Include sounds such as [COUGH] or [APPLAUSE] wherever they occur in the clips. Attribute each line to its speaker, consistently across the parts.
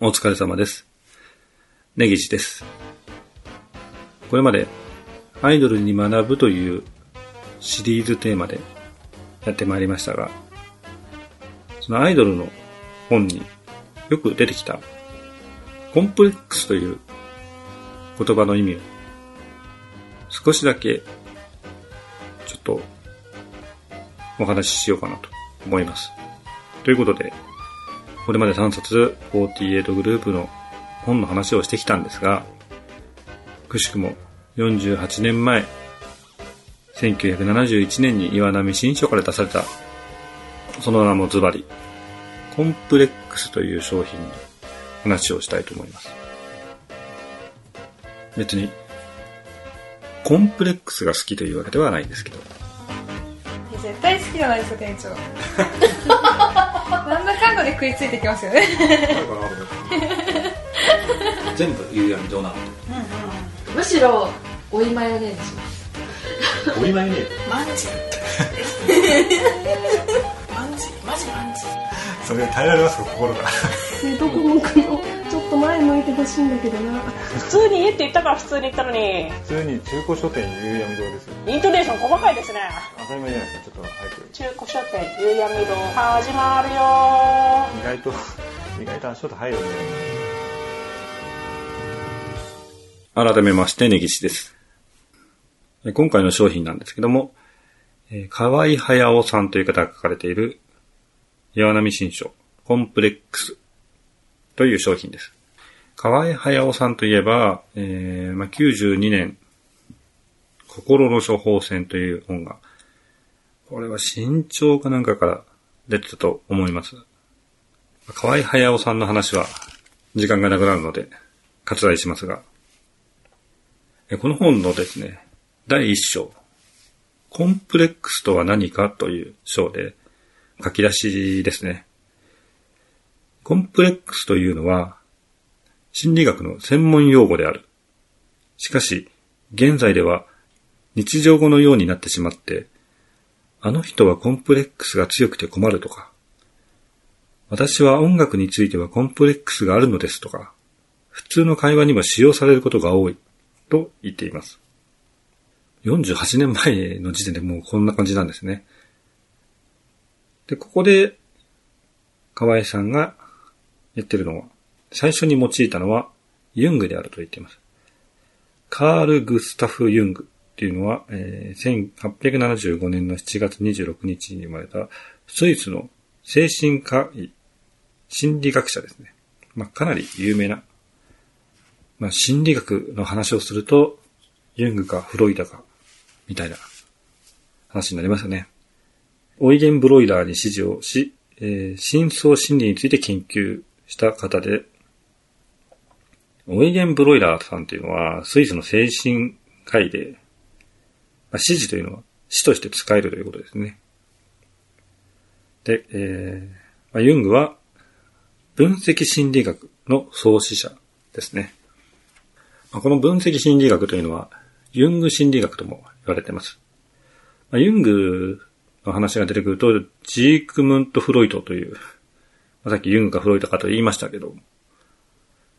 Speaker 1: お疲れ様です。根岸です。これまでアイドルに学ぶというシリーズテーマでやってまいりましたが、そのアイドルの本によく出てきたコンプレックスという言葉の意味を少しだけちょっとお話ししようかなと思います。ということで、これまで3冊48グループの本の話をしてきたんですが、くしくも48年前、1971年に岩波新書から出された、その名もズバリ、コンプレックスという商品の話をしたいと思います。別に、コンプレックスが好きというわけではないんですけど、
Speaker 2: 絶対好きじゃないですか店長 [LAUGHS] なんだかんだで食いついてきますよね。
Speaker 1: 全部夕闇どうなの
Speaker 3: むしろ追いマヨネーズします。
Speaker 1: お祝いね。
Speaker 4: マンジ？マンジ？マジ？マンジ？
Speaker 1: それ耐えられますか、心が。
Speaker 5: ね。どこ向くのちょっと前向いてほしいんだけどな。
Speaker 4: 普通に家って言ったから普通に言ったのに。
Speaker 6: 普通に中古書店夕闇堂ですよ。
Speaker 4: イントネーション細かいですね。
Speaker 6: 当たり前じゃないですかちょっと早く。
Speaker 4: 中古書店夕闇堂始まるよ。
Speaker 6: 意外と [LAUGHS] 意外と足音入るんで
Speaker 1: 改めまして、根岸です。え今回の商品なんですけども、えー河合駿さんという方が書かれている、岩波新書、コンプレックスという商品です。河合駿さんといえば、えーまあ、92年、心の処方箋という本が、これは新潮かなんかから出てたと思います。河合駿さんの話は時間がなくなるので割愛しますが、この本のですね、第一章、コンプレックスとは何かという章で書き出しですね。コンプレックスというのは、心理学の専門用語である。しかし、現在では日常語のようになってしまって、あの人はコンプレックスが強くて困るとか、私は音楽についてはコンプレックスがあるのですとか、普通の会話にも使用されることが多いと言っています。48年前の時点でもうこんな感じなんですね。で、ここで、河合さんが言ってるのは、最初に用いたのは、ユングであると言っています。カール・グスタフ・ユングっていうのは、えー1875年の7月26日に生まれた、スイスの精神科医、心理学者ですね。まあ、かなり有名なまあ、心理学の話をすると、ユングかフロイダか、みたいな話になりますよね。オイゲン・ブロイラーに指示をし、えー深層心理について研究した方で、オイゲン・ブロイラーさんっていうのは、スイスの精神科医で、まあ、指示というのは死として使えるということですね。で、えーまあ、ユングは、分析心理学の創始者ですね。まあこの分析心理学というのは、ユング心理学とも言われています。まあユングの話が出てくると、ジークムント・フロイトという、さっきユングかフロイトかと言いましたけど、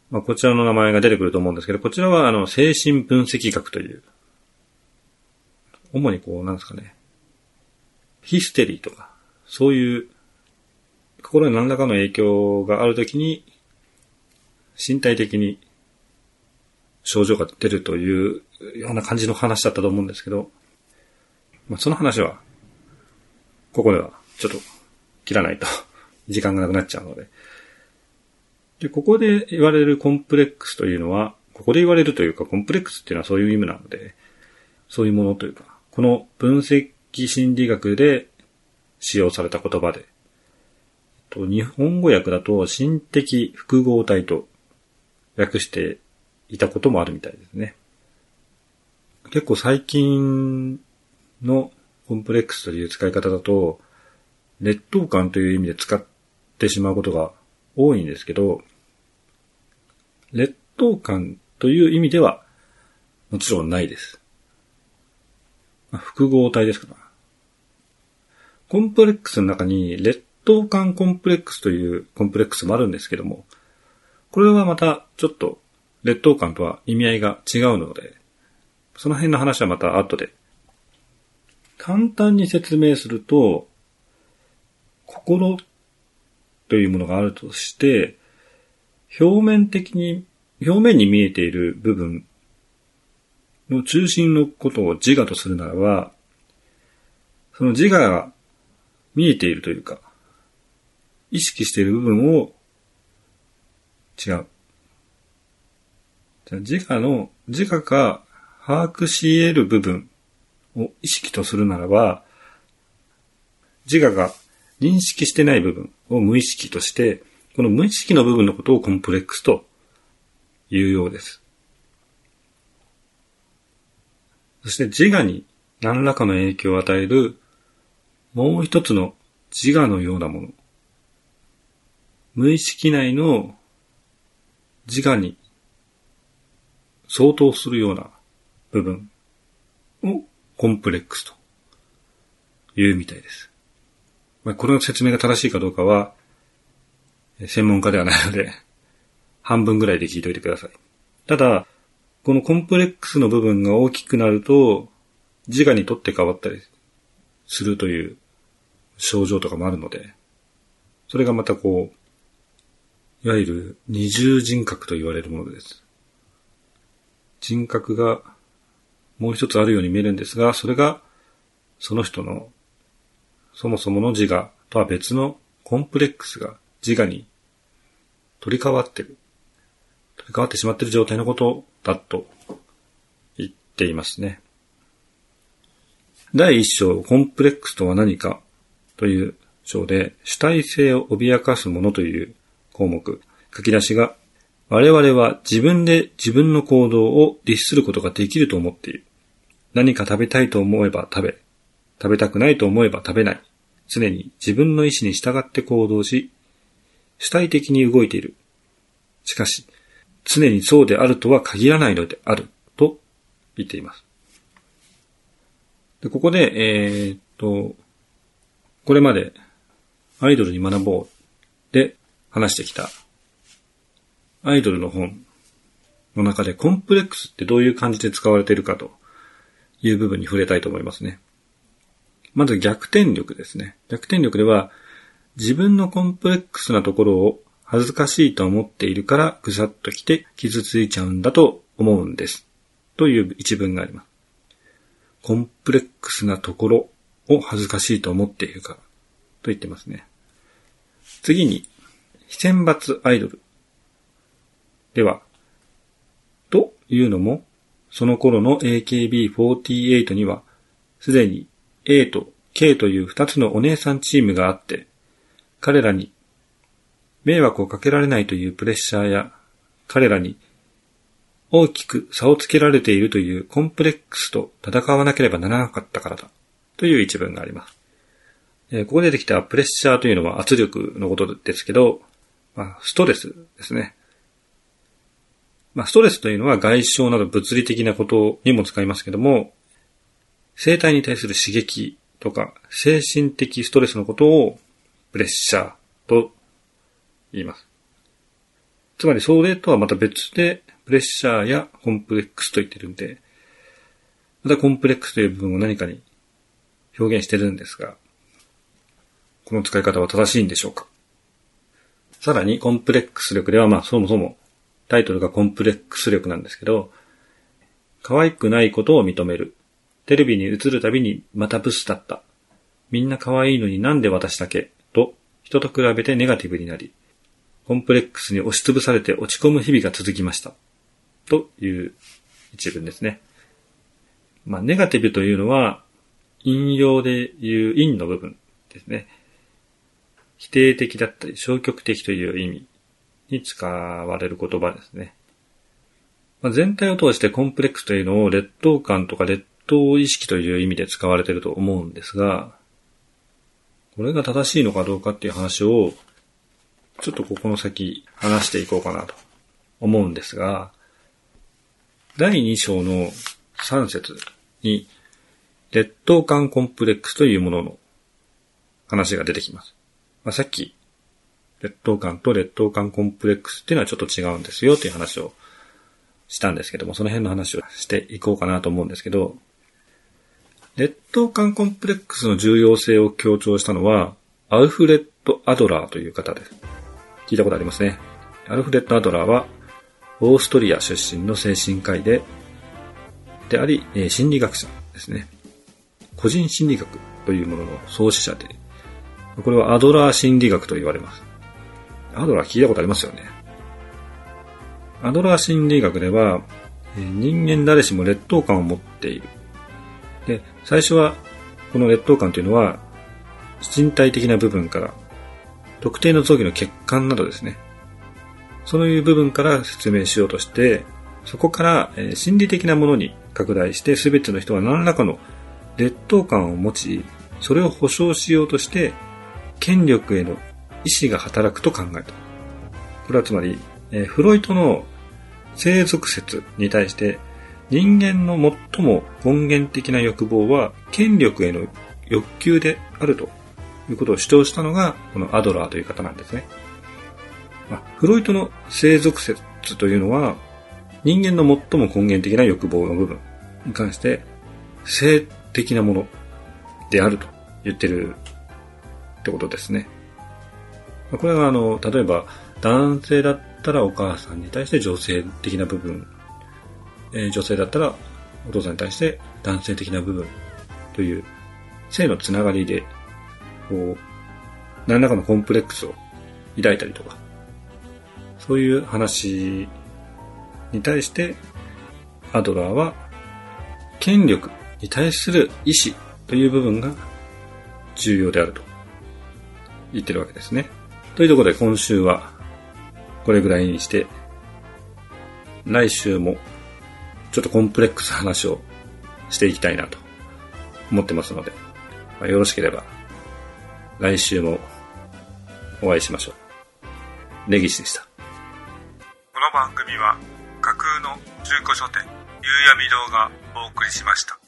Speaker 1: まあ、こちらの名前が出てくると思うんですけど、こちらはあの精神分析学という、主にこう、なんですかね、ヒステリーとか、そういう、心に何らかの影響があるときに、身体的に症状が出るというような感じの話だったと思うんですけど、まあ、その話は、ここではちょっと切らないと。時間がなくなっちゃうので。で、ここで言われるコンプレックスというのは、ここで言われるというか、コンプレックスっていうのはそういう意味なので、そういうものというか、この分析心理学で使用された言葉で、と日本語訳だと心的複合体と訳していたこともあるみたいですね。結構最近のコンプレックスという使い方だと、劣等感という意味で使っってしまうことが多いんですけど、劣等感という意味ではもちろんないです。ま複合体ですから。コンプレックスの中に劣等感コンプレックスというコンプレックスもあるんですけども、これはまたちょっと劣等感とは意味合いが違うので、その辺の話はまた後で。簡単に説明すると、心というものがあるとして、表面的に、表面に見えている部分の中心のことを自我とするならば、その自我が見えているというか、意識している部分を違う。じゃ自我の、自我が把握し得る部分を意識とするならば、自我が認識してない部分を無意識として、この無意識の部分のことをコンプレックスというようです。そして自我に何らかの影響を与えるもう一つの自我のようなもの。無意識内の自我に相当するような部分をコンプレックスというみたいです。まあ、これの説明が正しいかどうかは、専門家ではないので、半分ぐらいで聞いておいてください。ただ、このコンプレックスの部分が大きくなると、自我にとって変わったりするという症状とかもあるので、それがまたこう、いわゆる二重人格と言われるものです。人格がもう一つあるように見えるんですが、それがその人のそもそもの自我とは別のコンプレックスが自我に取り替わってる。取り替わってしまっている状態のことだと言っていますね。第一章、コンプレックスとは何かという章で、主体性を脅かすものという項目、書き出しが、我々は自分で自分の行動を律することができると思っている。何か食べたいと思えば食べ、食べたくないと思えば食べない。常に自分の意志に従って行動し、主体的に動いている。しかし、常にそうであるとは限らないのである、と言っています。でここで、えーっと、これまでアイドルに学ぼうで話してきたアイドルの本の中でコンプレックスってどういう感じで使われているかという部分に触れたいと思いますね。まず逆転力ですね。逆転力では自分のコンプレックスなところを恥ずかしいと思っているからぐさっと来て傷ついちゃうんだと思うんです。という一文があります。コンプレックスなところを恥ずかしいと思っているからと言ってますね。次に、非選抜アイドル。では、というのも、その頃の AKB48 には、すでに A と K という二つのお姉さんチームがあって、彼らに迷惑をかけられないというプレッシャーや、彼らに大きく差をつけられているというコンプレックスと戦わなければならなかったからだ。という一文があります。えここで出てきたプレッシャーというのは圧力のことですけど、まあ、ストレスですね。まあ、ストレスというのは外傷など物理的なことにも使いますけども、生体に対する刺激とか精神的ストレスのことをプレッシャーと言います。つまりそれとはまた別でプレッシャーやコンプレックスと言ってるんで、またコンプレックスという部分を何かに表現してるんですが、この使い方は正しいんでしょうかさらにコンプレックス力ではまあそもそもタイトルがコンプレックス力なんですけど、可愛くないことを認める。テレビに映るたびにまたブスだった。みんな可愛いのになんで私だけ？と人と比べてネガティブになり、コンプレックスに押しつぶされて落ち込む日々が続きました。という一文ですね。まあ、ネガティブというのは、引用で言う因の部分ですね。否定的だったり消極的という意味に使われる言葉ですね。まあ、全体を通してコンプレックスというのを劣等感とか劣等意識という意味で使われていると思うんですが、これが正しいのかどうかっていう話を、ちょっとここの先話していこうかなと思うんですが、第2章の3節に、劣等感コンプレックスというものの話が出てきます。まあ、さっき、劣等感と劣等感コンプレックスっていうのはちょっと違うんですよっていう話をしたんですけども、その辺の話をしていこうかなと思うんですけど、劣等感コンプレックスの重要性を強調したのは、アルフレッド・アドラーという方です。聞いたことありますね。アルフレッド・アドラーは、オーストリア出身の精神科医で、であり、心理学者ですね。個人心理学というものの創始者で、これはアドラー心理学と言われます。アドラー聞いたことありますよね。アドラー心理学では、人間誰しも劣等感を持っている。で、最初は、この劣等感というのは、身体的な部分から、特定の臓器の血管などですね。そういう部分から説明しようとして、そこから、心理的なものに拡大して、すべての人は何らかの劣等感を持ち、それを保証しようとして、権力への意志が働くと考えた。これはつまり、フロイトの生属説に対して、人間の最も根源的な欲望は権力への欲求であるということを主張したのが、このアドラーという方なんですね。まあフロイトの生属説というのは、人間の最も根源的な欲望の部分に関して、性的なものであると言ってるってことですね。これはあの、例えば男性だったらお母さんに対して女性的な部分、え女性だったらお父さんに対して男性的な部分という性のつながりで、こう、何らかのコンプレックスを抱いたりとか、そういう話に対して、アドラーは、権力に対する意志という部分が重要であると言ってるわけですね。というところで今週はこれぐらいにして、来週もちょっとコンプレックス話をしていきたいなと思ってますので、まあよろしければ来週もお会いしましょう。根岸でした。この番組は架空の中古書店、夕闇堂がお送りしました。